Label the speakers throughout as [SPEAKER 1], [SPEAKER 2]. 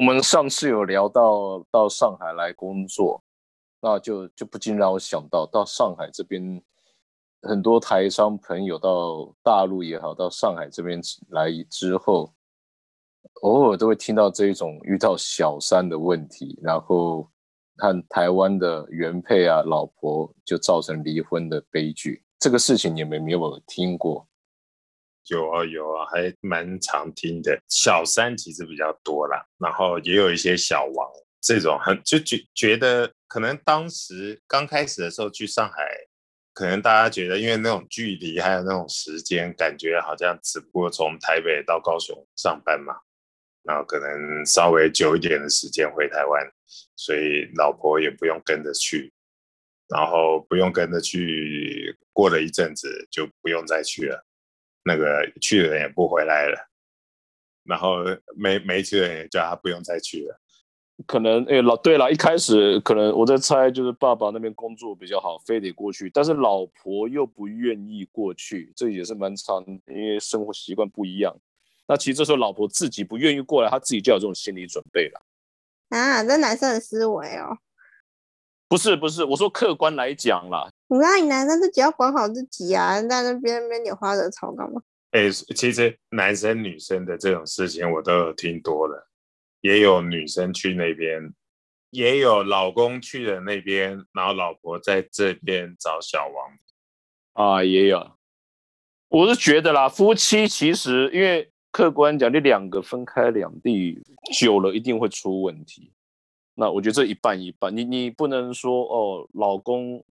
[SPEAKER 1] 我们上次有聊到到上海来工作，那就就不禁让我想到，到上海这边很多台商朋友到大陆也好，到上海这边来之后，偶尔都会听到这一种遇到小三的问题，然后看台湾的原配啊、老婆就造成离婚的悲剧。这个事情你们有没有听过？
[SPEAKER 2] 有啊有啊，还蛮常听的。小三其实比较多啦，然后也有一些小王这种，很就觉觉得可能当时刚开始的时候去上海，可能大家觉得因为那种距离还有那种时间，感觉好像只不过从台北到高雄上班嘛，然后可能稍微久一点的时间回台湾，所以老婆也不用跟着去，然后不用跟着去，过了一阵子就不用再去了。那个去的人也不回来了，然后没没去的人也叫他不用再去了。
[SPEAKER 1] 可能哎，老对了，一开始可能我在猜，就是爸爸那边工作比较好，非得过去，但是老婆又不愿意过去，这也是蛮长，因为生活习惯不一样。那其实这时候老婆自己不愿意过来，她自己就有这种心理准备了。
[SPEAKER 3] 啊，这男生的思维哦。
[SPEAKER 1] 不是不是，我说客观来讲啦。
[SPEAKER 3] 你让你男生自己要管好自己啊，在那边边拈花惹草干嘛？
[SPEAKER 2] 哎，其实男生女生的这种事情我都有听多了，也有女生去那边，也有老公去了那边，然后老婆在这边找小王
[SPEAKER 1] 啊，也有。我是觉得啦，夫妻其实因为客观讲，你两个分开两地久了，一定会出问题。那我觉得这一半一半，你你不能说哦，老公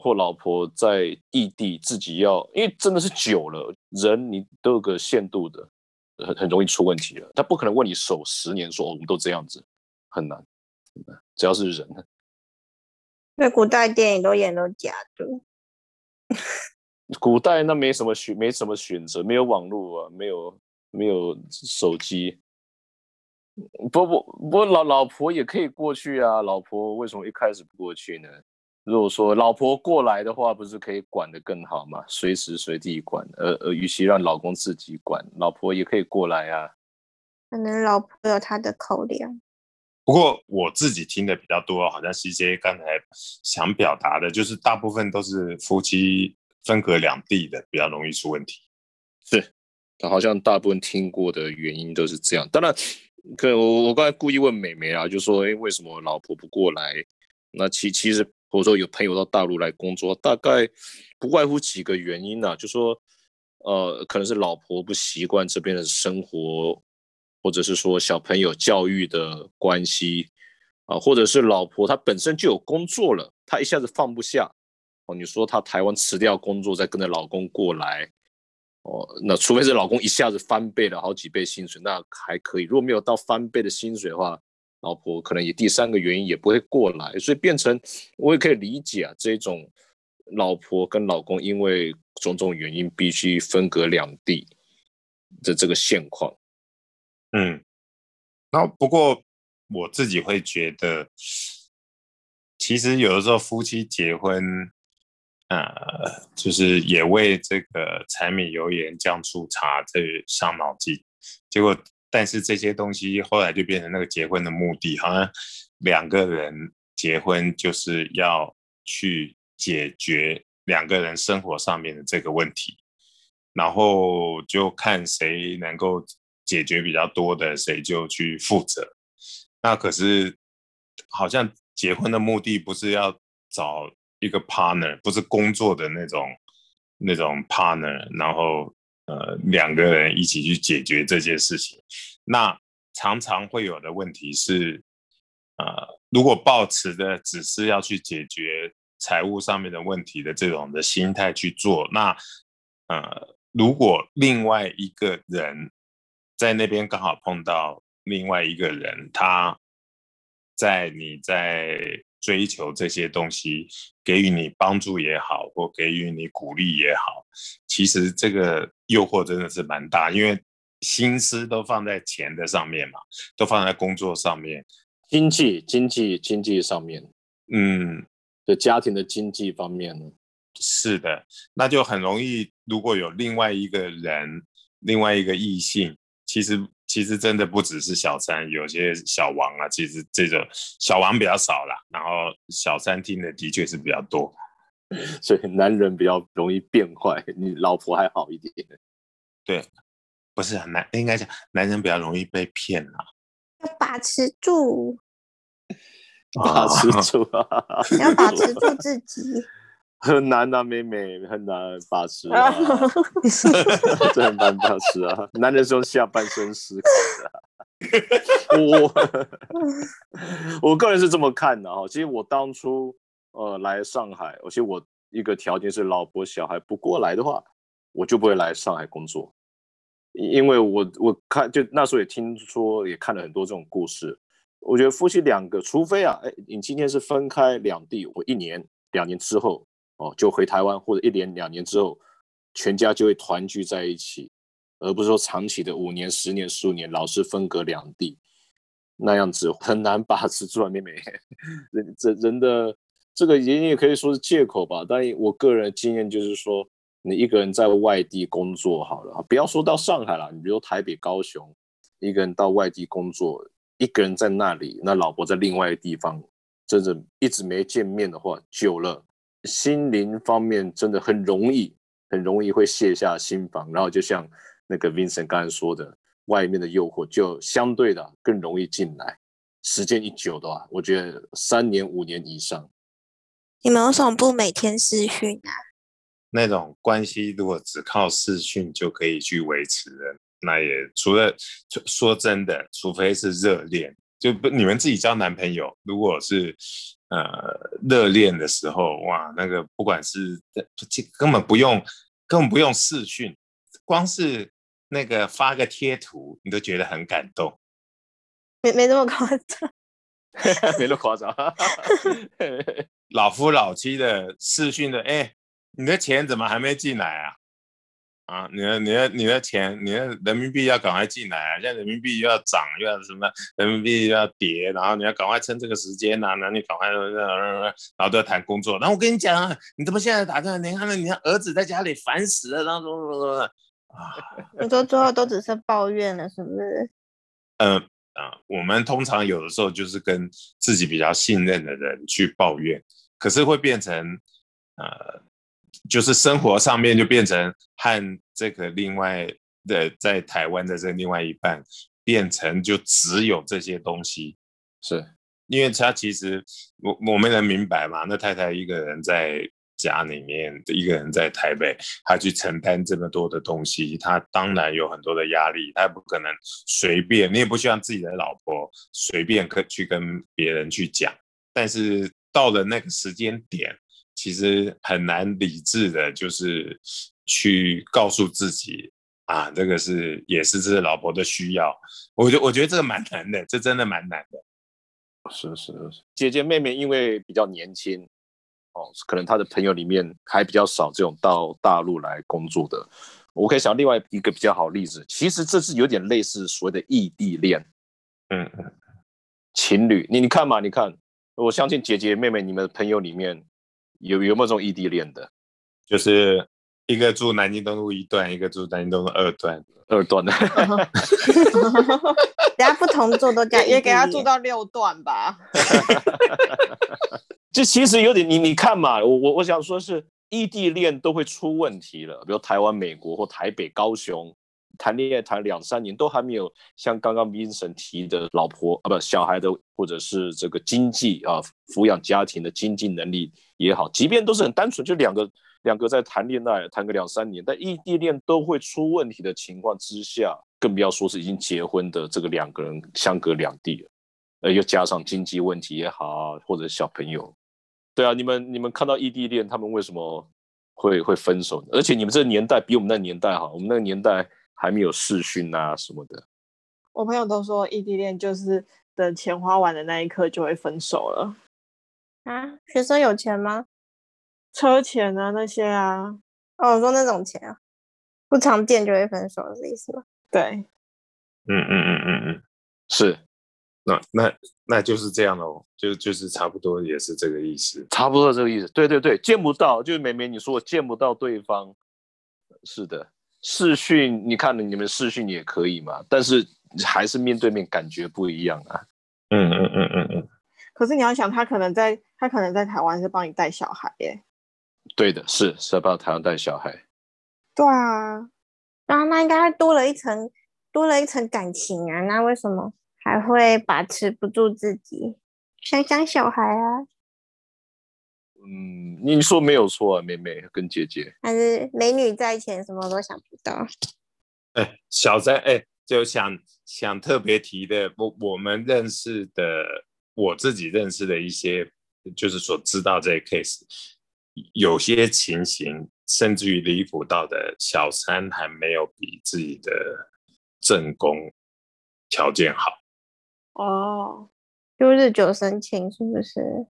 [SPEAKER 1] 或老婆在异地自己要，因为真的是久了，人你都有个限度的，很很容易出问题了。他不可能为你守十年，说我们都这样子，很难，只要是人。
[SPEAKER 3] 那古代电影都演都假的，
[SPEAKER 1] 古代那没什么选，没什么选择，没有网络啊，没有没有手机。不不不，老老婆也可以过去啊。老婆为什么一开始不过去呢？如果说老婆过来的话，不是可以管得更好吗？随时随地管，而而与其让老公自己管，老婆也可以过来啊。
[SPEAKER 3] 可能老婆有她的口粮。
[SPEAKER 2] 不过我自己听的比较多，好像 C J 刚才想表达的，就是大部分都是夫妻分隔两地的，比较容易出问题。
[SPEAKER 1] 是，好像大部分听过的原因都是这样。当然。可我我刚才故意问美眉啊，就说哎，为什么老婆不过来？那其其实或者说有朋友到大陆来工作，大概不外乎几个原因呐，就说呃，可能是老婆不习惯这边的生活，或者是说小朋友教育的关系啊，或者是老婆她本身就有工作了，她一下子放不下哦。你说她台湾辞掉工作，再跟着老公过来。哦，那除非是老公一下子翻倍了好几倍薪水，那还可以。如果没有到翻倍的薪水的话，老婆可能也第三个原因也不会过来，所以变成我也可以理解啊，这种老婆跟老公因为种种原因必须分隔两地的这个现况。
[SPEAKER 2] 嗯，那不过我自己会觉得，其实有的时候夫妻结婚。呃，就是也为这个柴米油盐酱醋茶这伤脑筋，结果但是这些东西后来就变成那个结婚的目的，好像两个人结婚就是要去解决两个人生活上面的这个问题，然后就看谁能够解决比较多的，谁就去负责。那可是好像结婚的目的不是要找。一个 partner 不是工作的那种那种 partner，然后呃两个人一起去解决这件事情，那常常会有的问题是，呃如果抱持的只是要去解决财务上面的问题的这种的心态去做，那呃如果另外一个人在那边刚好碰到另外一个人，他在你在。追求这些东西，给予你帮助也好，或给予你鼓励也好，其实这个诱惑真的是蛮大，因为心思都放在钱的上面嘛，都放在工作上面，
[SPEAKER 1] 经济、经济、经济上面，
[SPEAKER 2] 嗯，
[SPEAKER 1] 的家庭的经济方面呢，
[SPEAKER 2] 是的，那就很容易，如果有另外一个人，另外一个异性，其实。其实真的不只是小三，有些小王啊，其实这种小王比较少啦，然后小三听的的确是比较多。
[SPEAKER 1] 所以男人比较容易变坏，你老婆还好一点。
[SPEAKER 2] 对，不是男应该讲男人比较容易被骗啊。
[SPEAKER 3] 要把持住，
[SPEAKER 1] 把持住啊！
[SPEAKER 3] 要把持住自己。
[SPEAKER 1] 很难啊，妹妹 很难把持啊，这很难把持啊。男人是用下半身思考的。我我个人是这么看的哈。其实我当初呃来上海，而且我一个条件是老婆小孩不过来的话，我就不会来上海工作。因为我我看就那时候也听说也看了很多这种故事。我觉得夫妻两个，除非啊，哎，你今天是分开两地，我一年两年之后。哦，就回台湾，或者一年两年之后，全家就会团聚在一起，而不是说长期的五年、十年、十五年老是分隔两地，那样子很难把持住啊，妹妹。人这人的这个也也可以说是借口吧。但我个人经验就是说，你一个人在外地工作好了，不要说到上海了，你比如台北、高雄，一个人到外地工作，一个人在那里，那老婆在另外一个地方，真的一直没见面的话，久了。心灵方面真的很容易，很容易会卸下心防，然后就像那个 Vincent 刚才说的，外面的诱惑就相对的更容易进来。时间一久的话，我觉得三年五年以上。
[SPEAKER 3] 你们为什么不每天视讯啊？
[SPEAKER 2] 那种关系如果只靠视讯就可以去维持的，那也除了说真的，除非是热恋，就不你们自己交男朋友，如果是。呃，热恋的时候，哇，那个不管是根本不用，根本不用视讯，光是那个发个贴图，你都觉得很感动。
[SPEAKER 3] 没没那么夸张，
[SPEAKER 1] 没那么夸张。
[SPEAKER 2] 老夫老妻的视讯的，哎，你的钱怎么还没进来啊？啊，你的、你的、你的钱，你的人民币要赶快进来啊！现在人民币又要涨，又要什么？人民币又要跌，然后你要赶快趁这个时间呐，那你赶快，然后都要谈工作。然后我跟你讲啊，你怎么现在打算？你看那，你看儿子在家里烦死了，然后怎么怎么啊？
[SPEAKER 3] 你说最后都只是抱怨了，是不是？
[SPEAKER 2] 嗯 啊，我们通常有的时候就是跟自己比较信任的人去抱怨，可是会变成呃。就是生活上面就变成和这个另外的在台湾的这另外一半变成就只有这些东西，
[SPEAKER 1] 是
[SPEAKER 2] 因为他其实我我们能明白嘛？那太太一个人在家里面，一个人在台北，他去承担这么多的东西，他当然有很多的压力，他不可能随便，你也不希望自己的老婆随便跟去跟别人去讲，但是到了那个时间点。其实很难理智的，就是去告诉自己啊，这个是也是这老婆的需要。我觉我觉得这个蛮难的，这真的蛮难的。
[SPEAKER 1] 是是是，姐姐妹妹因为比较年轻哦，可能她的朋友里面还比较少这种到大陆来工作的。我可以想另外一个比较好例子，其实这是有点类似所谓的异地恋。
[SPEAKER 2] 嗯嗯，
[SPEAKER 1] 情侣，你你看嘛，你看，我相信姐姐妹妹你们的朋友里面。有有没有这种异地恋的？
[SPEAKER 2] 就是一个住南京东路一段，一个住南京东路二段，
[SPEAKER 1] 二段的。
[SPEAKER 3] 等下不同座都叫，
[SPEAKER 4] 也给他住到六段吧。
[SPEAKER 1] 这其实有点，你你看嘛，我我我想说是异地恋都会出问题了，比如台湾、美国或台北、高雄。谈恋爱谈两三年都还没有像刚刚民生提的老婆啊不小孩的或者是这个经济啊抚养家庭的经济能力也好，即便都是很单纯，就两个两个在谈恋爱谈个两三年，但异地恋都会出问题的情况之下，更不要说是已经结婚的这个两个人相隔两地了，呃又加上经济问题也好，或者小朋友，对啊，你们你们看到异地恋他们为什么会会分手？而且你们这个年代比我们那年代哈，我们那个年代。还没有试训啊什么的，
[SPEAKER 4] 我朋友都说异地恋就是等钱花完的那一刻就会分手了
[SPEAKER 3] 啊？学生有钱吗？
[SPEAKER 4] 车钱啊那些啊？
[SPEAKER 3] 哦，我说那种钱啊，不常见就会分手的意思吗？
[SPEAKER 4] 对，
[SPEAKER 2] 嗯嗯嗯嗯嗯，
[SPEAKER 1] 是，
[SPEAKER 2] 那那那就是这样喽，就就是差不多也是这个意思，
[SPEAKER 1] 差不多这个意思。对对对，见不到，就是美美你说见不到对方，是的。视讯，你看你们视讯也可以嘛？但是还是面对面感觉不一样啊。
[SPEAKER 2] 嗯嗯嗯嗯嗯，
[SPEAKER 4] 可是你要想，他可能在他可能在台湾是帮你带小孩耶。
[SPEAKER 1] 对的，是是要帮台湾带小孩。
[SPEAKER 4] 对啊，
[SPEAKER 3] 然后那应该多了一层，多了一层感情啊。那为什么还会把持不住自己，想想小孩啊？
[SPEAKER 1] 嗯，你说没有错啊，妹妹跟姐姐。
[SPEAKER 3] 还是美女在前，什么都想不到。
[SPEAKER 2] 哎，小三，哎，就想想特别提的，我我们认识的，我自己认识的一些，就是所知道这些 case，有些情形甚至于离谱到的，小三还没有比自己的正宫条件好。
[SPEAKER 4] 哦，
[SPEAKER 3] 就日久生情，是不是？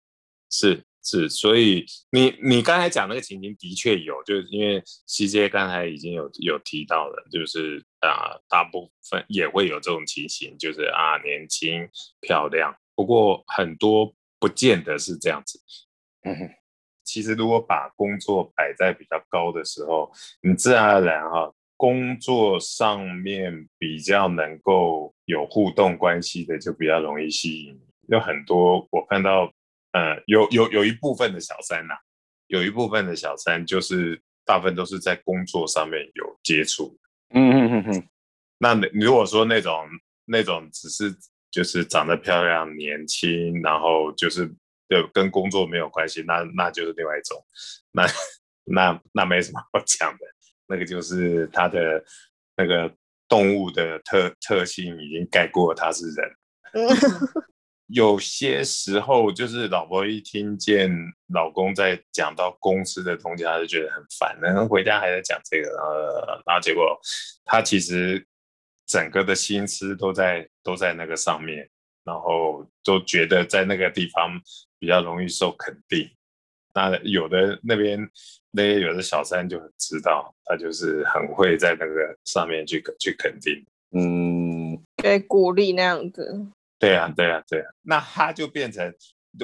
[SPEAKER 2] 是是，所以你你刚才讲那个情形的确有，就是因为西街刚才已经有有提到了，就是啊、大部分也会有这种情形，就是啊年轻漂亮，不过很多不见得是这样子。
[SPEAKER 1] 嗯哼，
[SPEAKER 2] 其实如果把工作摆在比较高的时候，你自然而然哈、工作上面比较能够有互动关系的，就比较容易吸引你。有很多我看到，呃，有有有一部分的小三呐、有一部分的小三就是大部分都是在工作上面有接触。
[SPEAKER 1] 嗯嗯嗯嗯，
[SPEAKER 2] 那你如果说那种那种只是就是长得漂亮、年轻，然后就是对跟工作没有关系，那那就是另外一种，那那那没什么好讲的，那个就是他的那个动物的特特性已经盖过他是人。
[SPEAKER 3] 嗯，
[SPEAKER 2] 有些时候就是老婆一听见老公在讲到公司的东西，她就觉得很烦，然后回家还在讲这个，呃，然后结果她其实整个的心思都在都在那个上面，然后都觉得在那个地方比较容易受肯定。那有的那边那些有的小三就很知道，他就是很会在那个上面去去肯定。
[SPEAKER 1] 嗯，
[SPEAKER 4] 给鼓励那样子。
[SPEAKER 2] 对啊，对啊，对啊，那他就变成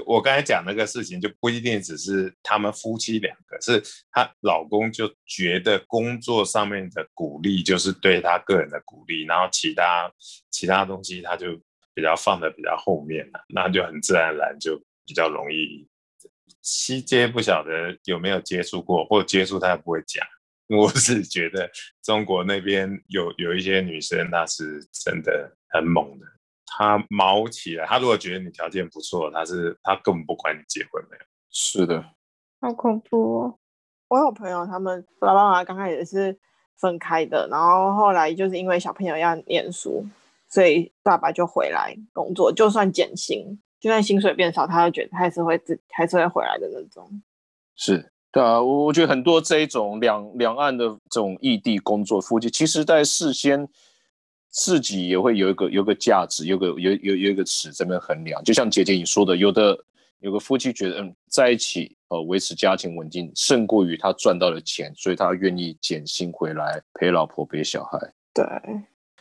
[SPEAKER 2] 我刚才讲那个事情，就不一定只是他们夫妻两个，是她老公就觉得工作上面的鼓励就是对他个人的鼓励，然后其他其他东西他就比较放的比较后面了，那就很自然而然就比较容易。西街不晓得有没有接触过，或者接触他也不会讲。我是觉得中国那边有有一些女生，那是真的很猛的。她毛起来，他如果觉得你条件不错，他是他根本不管你结婚没有。
[SPEAKER 1] 是的，
[SPEAKER 3] 好恐怖哦！
[SPEAKER 4] 我有朋友，他们爸爸妈妈刚开始是分开的，然后后来就是因为小朋友要念书，所以爸爸就回来工作，就算减薪，就算薪水变少，他就觉得他还是会自还是会回来的那种。
[SPEAKER 1] 是。对啊，我我觉得很多这一种两两岸的这种异地工作夫妻，其实在事先自己也会有一个有一个价值，有个有有有一个尺这边衡量。就像姐姐你说的，有的有个夫妻觉得嗯在一起呃维持家庭稳定胜过于他赚到的钱，所以他愿意减薪回来陪老婆陪小孩。
[SPEAKER 4] 对，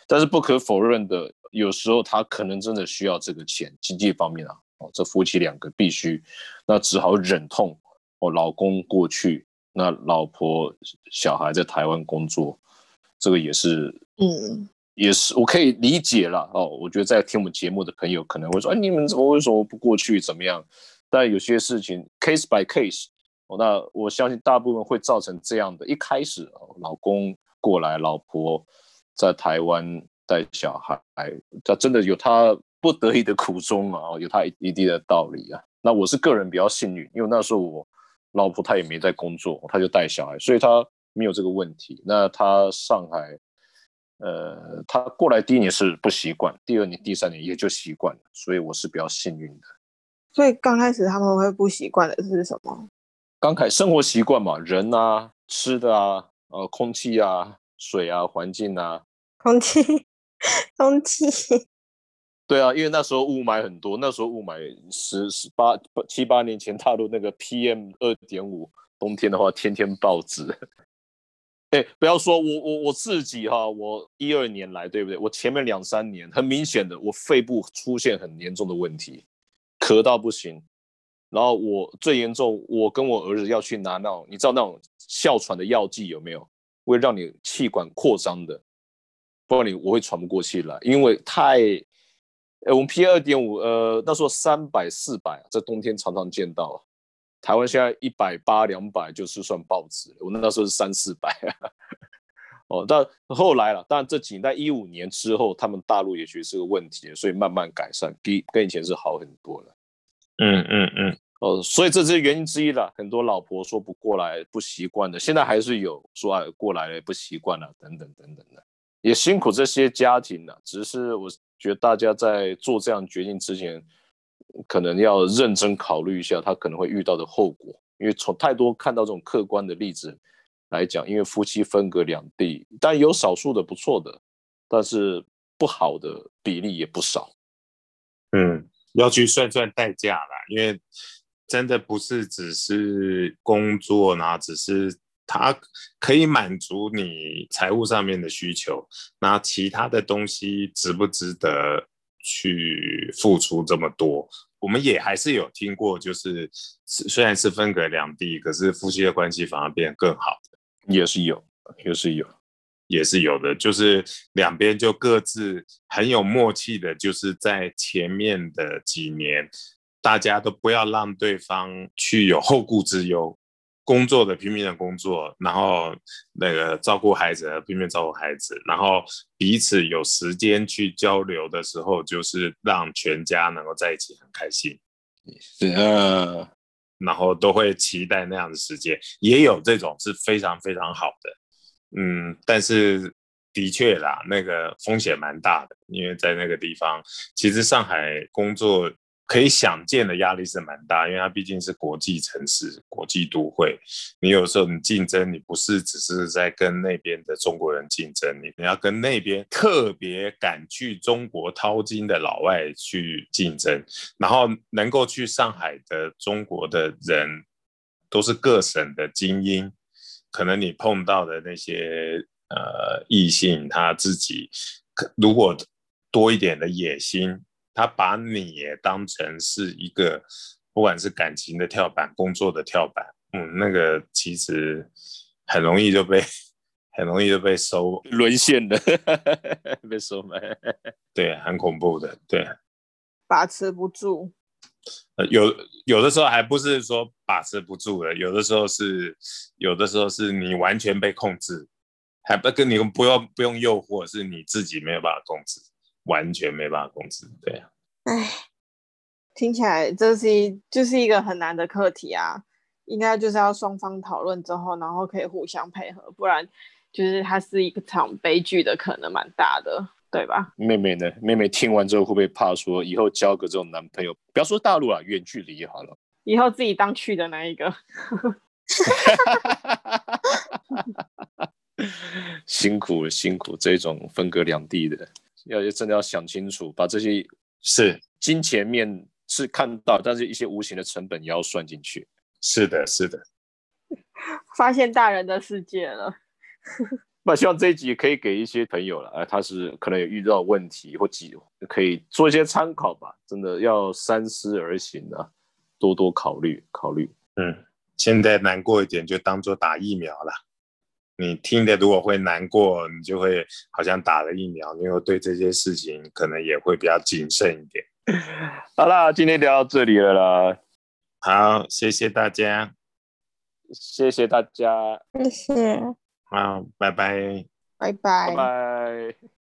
[SPEAKER 1] 但是不可否认的，有时候他可能真的需要这个钱，经济方面啊，哦，这夫妻两个必须，那只好忍痛。哦，老公过去，那老婆小孩在台湾工作，这个也是，
[SPEAKER 4] 嗯，
[SPEAKER 1] 也是我可以理解了哦。我觉得在听我们节目的朋友可能会说，哎，你们怎么为什么不过去？怎么样？但有些事情 case by case，哦，那我相信大部分会造成这样的。一开始，哦、老公过来，老婆在台湾带小孩，他真的有他不得已的苦衷啊，有他一定的道理啊。那我是个人比较幸运，因为那时候我。老婆她也没在工作，她就带小孩，所以她没有这个问题。那她上海，呃，他过来第一年是不习惯，第二年、第三年也就习惯了，所以我是比较幸运的。
[SPEAKER 4] 所以刚开始他们会不习惯的是什么？
[SPEAKER 1] 刚开生活习惯嘛，人啊，吃的啊，呃，空气啊，水啊，环境啊，
[SPEAKER 3] 空气，空气，
[SPEAKER 1] 对啊，因为那时候雾霾很多，那时候雾霾十十八七八年前踏入那个 PM 二点五，冬天的话天天报纸。哎，不要说我我我自己哈，我一二年来对不对？我前面两三年很明显的，我肺部出现很严重的问题，咳到不行。然后我最严重，我跟我儿子要去拿那种，你知道那种哮喘的药剂有没有？会让你气管扩张的。不然你我会喘不过气来，因为太，呃，我们 P 二点五，呃，那时候三百四百，在冬天常常见到，台湾现在一百八两百就是算报纸了，我那时候是三四百，哦，但后来了，当然这几年在一五年之后，他们大陆也觉得是个问题，所以慢慢改善，比跟以前是好很多了。
[SPEAKER 2] 嗯嗯嗯，
[SPEAKER 1] 哦，所以这是原因之一了。很多老婆说不过来，不习惯的，现在还是有说啊过来了不习惯了，等等等等的，也辛苦这些家庭了。只是我觉得大家在做这样决定之前，可能要认真考虑一下他可能会遇到的后果，因为从太多看到这种客观的例子来讲，因为夫妻分隔两地，但有少数的不错的，但是不好的比例也不少。
[SPEAKER 2] 嗯。要去算算代价啦，因为真的不是只是工作呢，只是它可以满足你财务上面的需求，那其他的东西值不值得去付出这么多？我们也还是有听过，就是虽然是分隔两地，可是夫妻的关系反而变得更好的，
[SPEAKER 1] 也是有，也是有。
[SPEAKER 2] 也是有的，就是两边就各自很有默契的，就是在前面的几年，大家都不要让对方去有后顾之忧，工作的拼命的工作，然后那个照顾孩子拼命照顾孩子，然后彼此有时间去交流的时候，就是让全家能够在一起很开心。
[SPEAKER 1] 是啊，
[SPEAKER 2] 然后都会期待那样的时间，也有这种是非常非常好的。嗯，但是的确啦，那个风险蛮大的，因为在那个地方，其实上海工作可以想见的压力是蛮大，因为它毕竟是国际城市、国际都会。你有时候你竞争，你不是只是在跟那边的中国人竞争，你你要跟那边特别敢去中国淘金的老外去竞争，然后能够去上海的中国的人，都是各省的精英。可能你碰到的那些呃异性，他自己如果多一点的野心，他把你也当成是一个不管是感情的跳板、工作的跳板，嗯，那个其实很容易就被很容易就被收。
[SPEAKER 1] 沦陷的，被收买，
[SPEAKER 2] 对，很恐怖的，对，
[SPEAKER 4] 把持不住。
[SPEAKER 2] 呃，有有的时候还不是说把持不住了，有的时候是，有的时候是你完全被控制，还不跟你不用不用诱惑，是你自己没有办法控制，完全没办法控制，对啊。
[SPEAKER 4] 唉，听起来这是一就是一个很难的课题啊，应该就是要双方讨论之后，然后可以互相配合，不然就是它是一个场悲剧的可能蛮大的。对吧？
[SPEAKER 1] 妹妹呢？妹妹听完之后会不会怕说以后交个这种男朋友？不要说大陆啊，远距离好了。
[SPEAKER 4] 以后自己当去的那一个。
[SPEAKER 1] 辛苦辛苦，这种分隔两地的，要真的要想清楚，把这些
[SPEAKER 2] 是
[SPEAKER 1] 金钱面是看到，但是一些无形的成本也要算进去。
[SPEAKER 2] 是的，是的。
[SPEAKER 4] 发现大人的世界了。
[SPEAKER 1] 那希望这一集可以给一些朋友了，哎，他是可能有遇到问题或几，可以做一些参考吧。真的要三思而行啊，多多考虑考虑。
[SPEAKER 2] 嗯，现在难过一点就当做打疫苗了。你听的如果会难过，你就会好像打了疫苗，你会对这些事情可能也会比较谨慎一点。
[SPEAKER 1] 好啦，今天聊到这里了啦。
[SPEAKER 2] 好，谢谢大家，
[SPEAKER 1] 谢谢大家，
[SPEAKER 3] 谢谢。
[SPEAKER 2] 好，拜拜，
[SPEAKER 4] 拜拜，
[SPEAKER 1] 拜拜。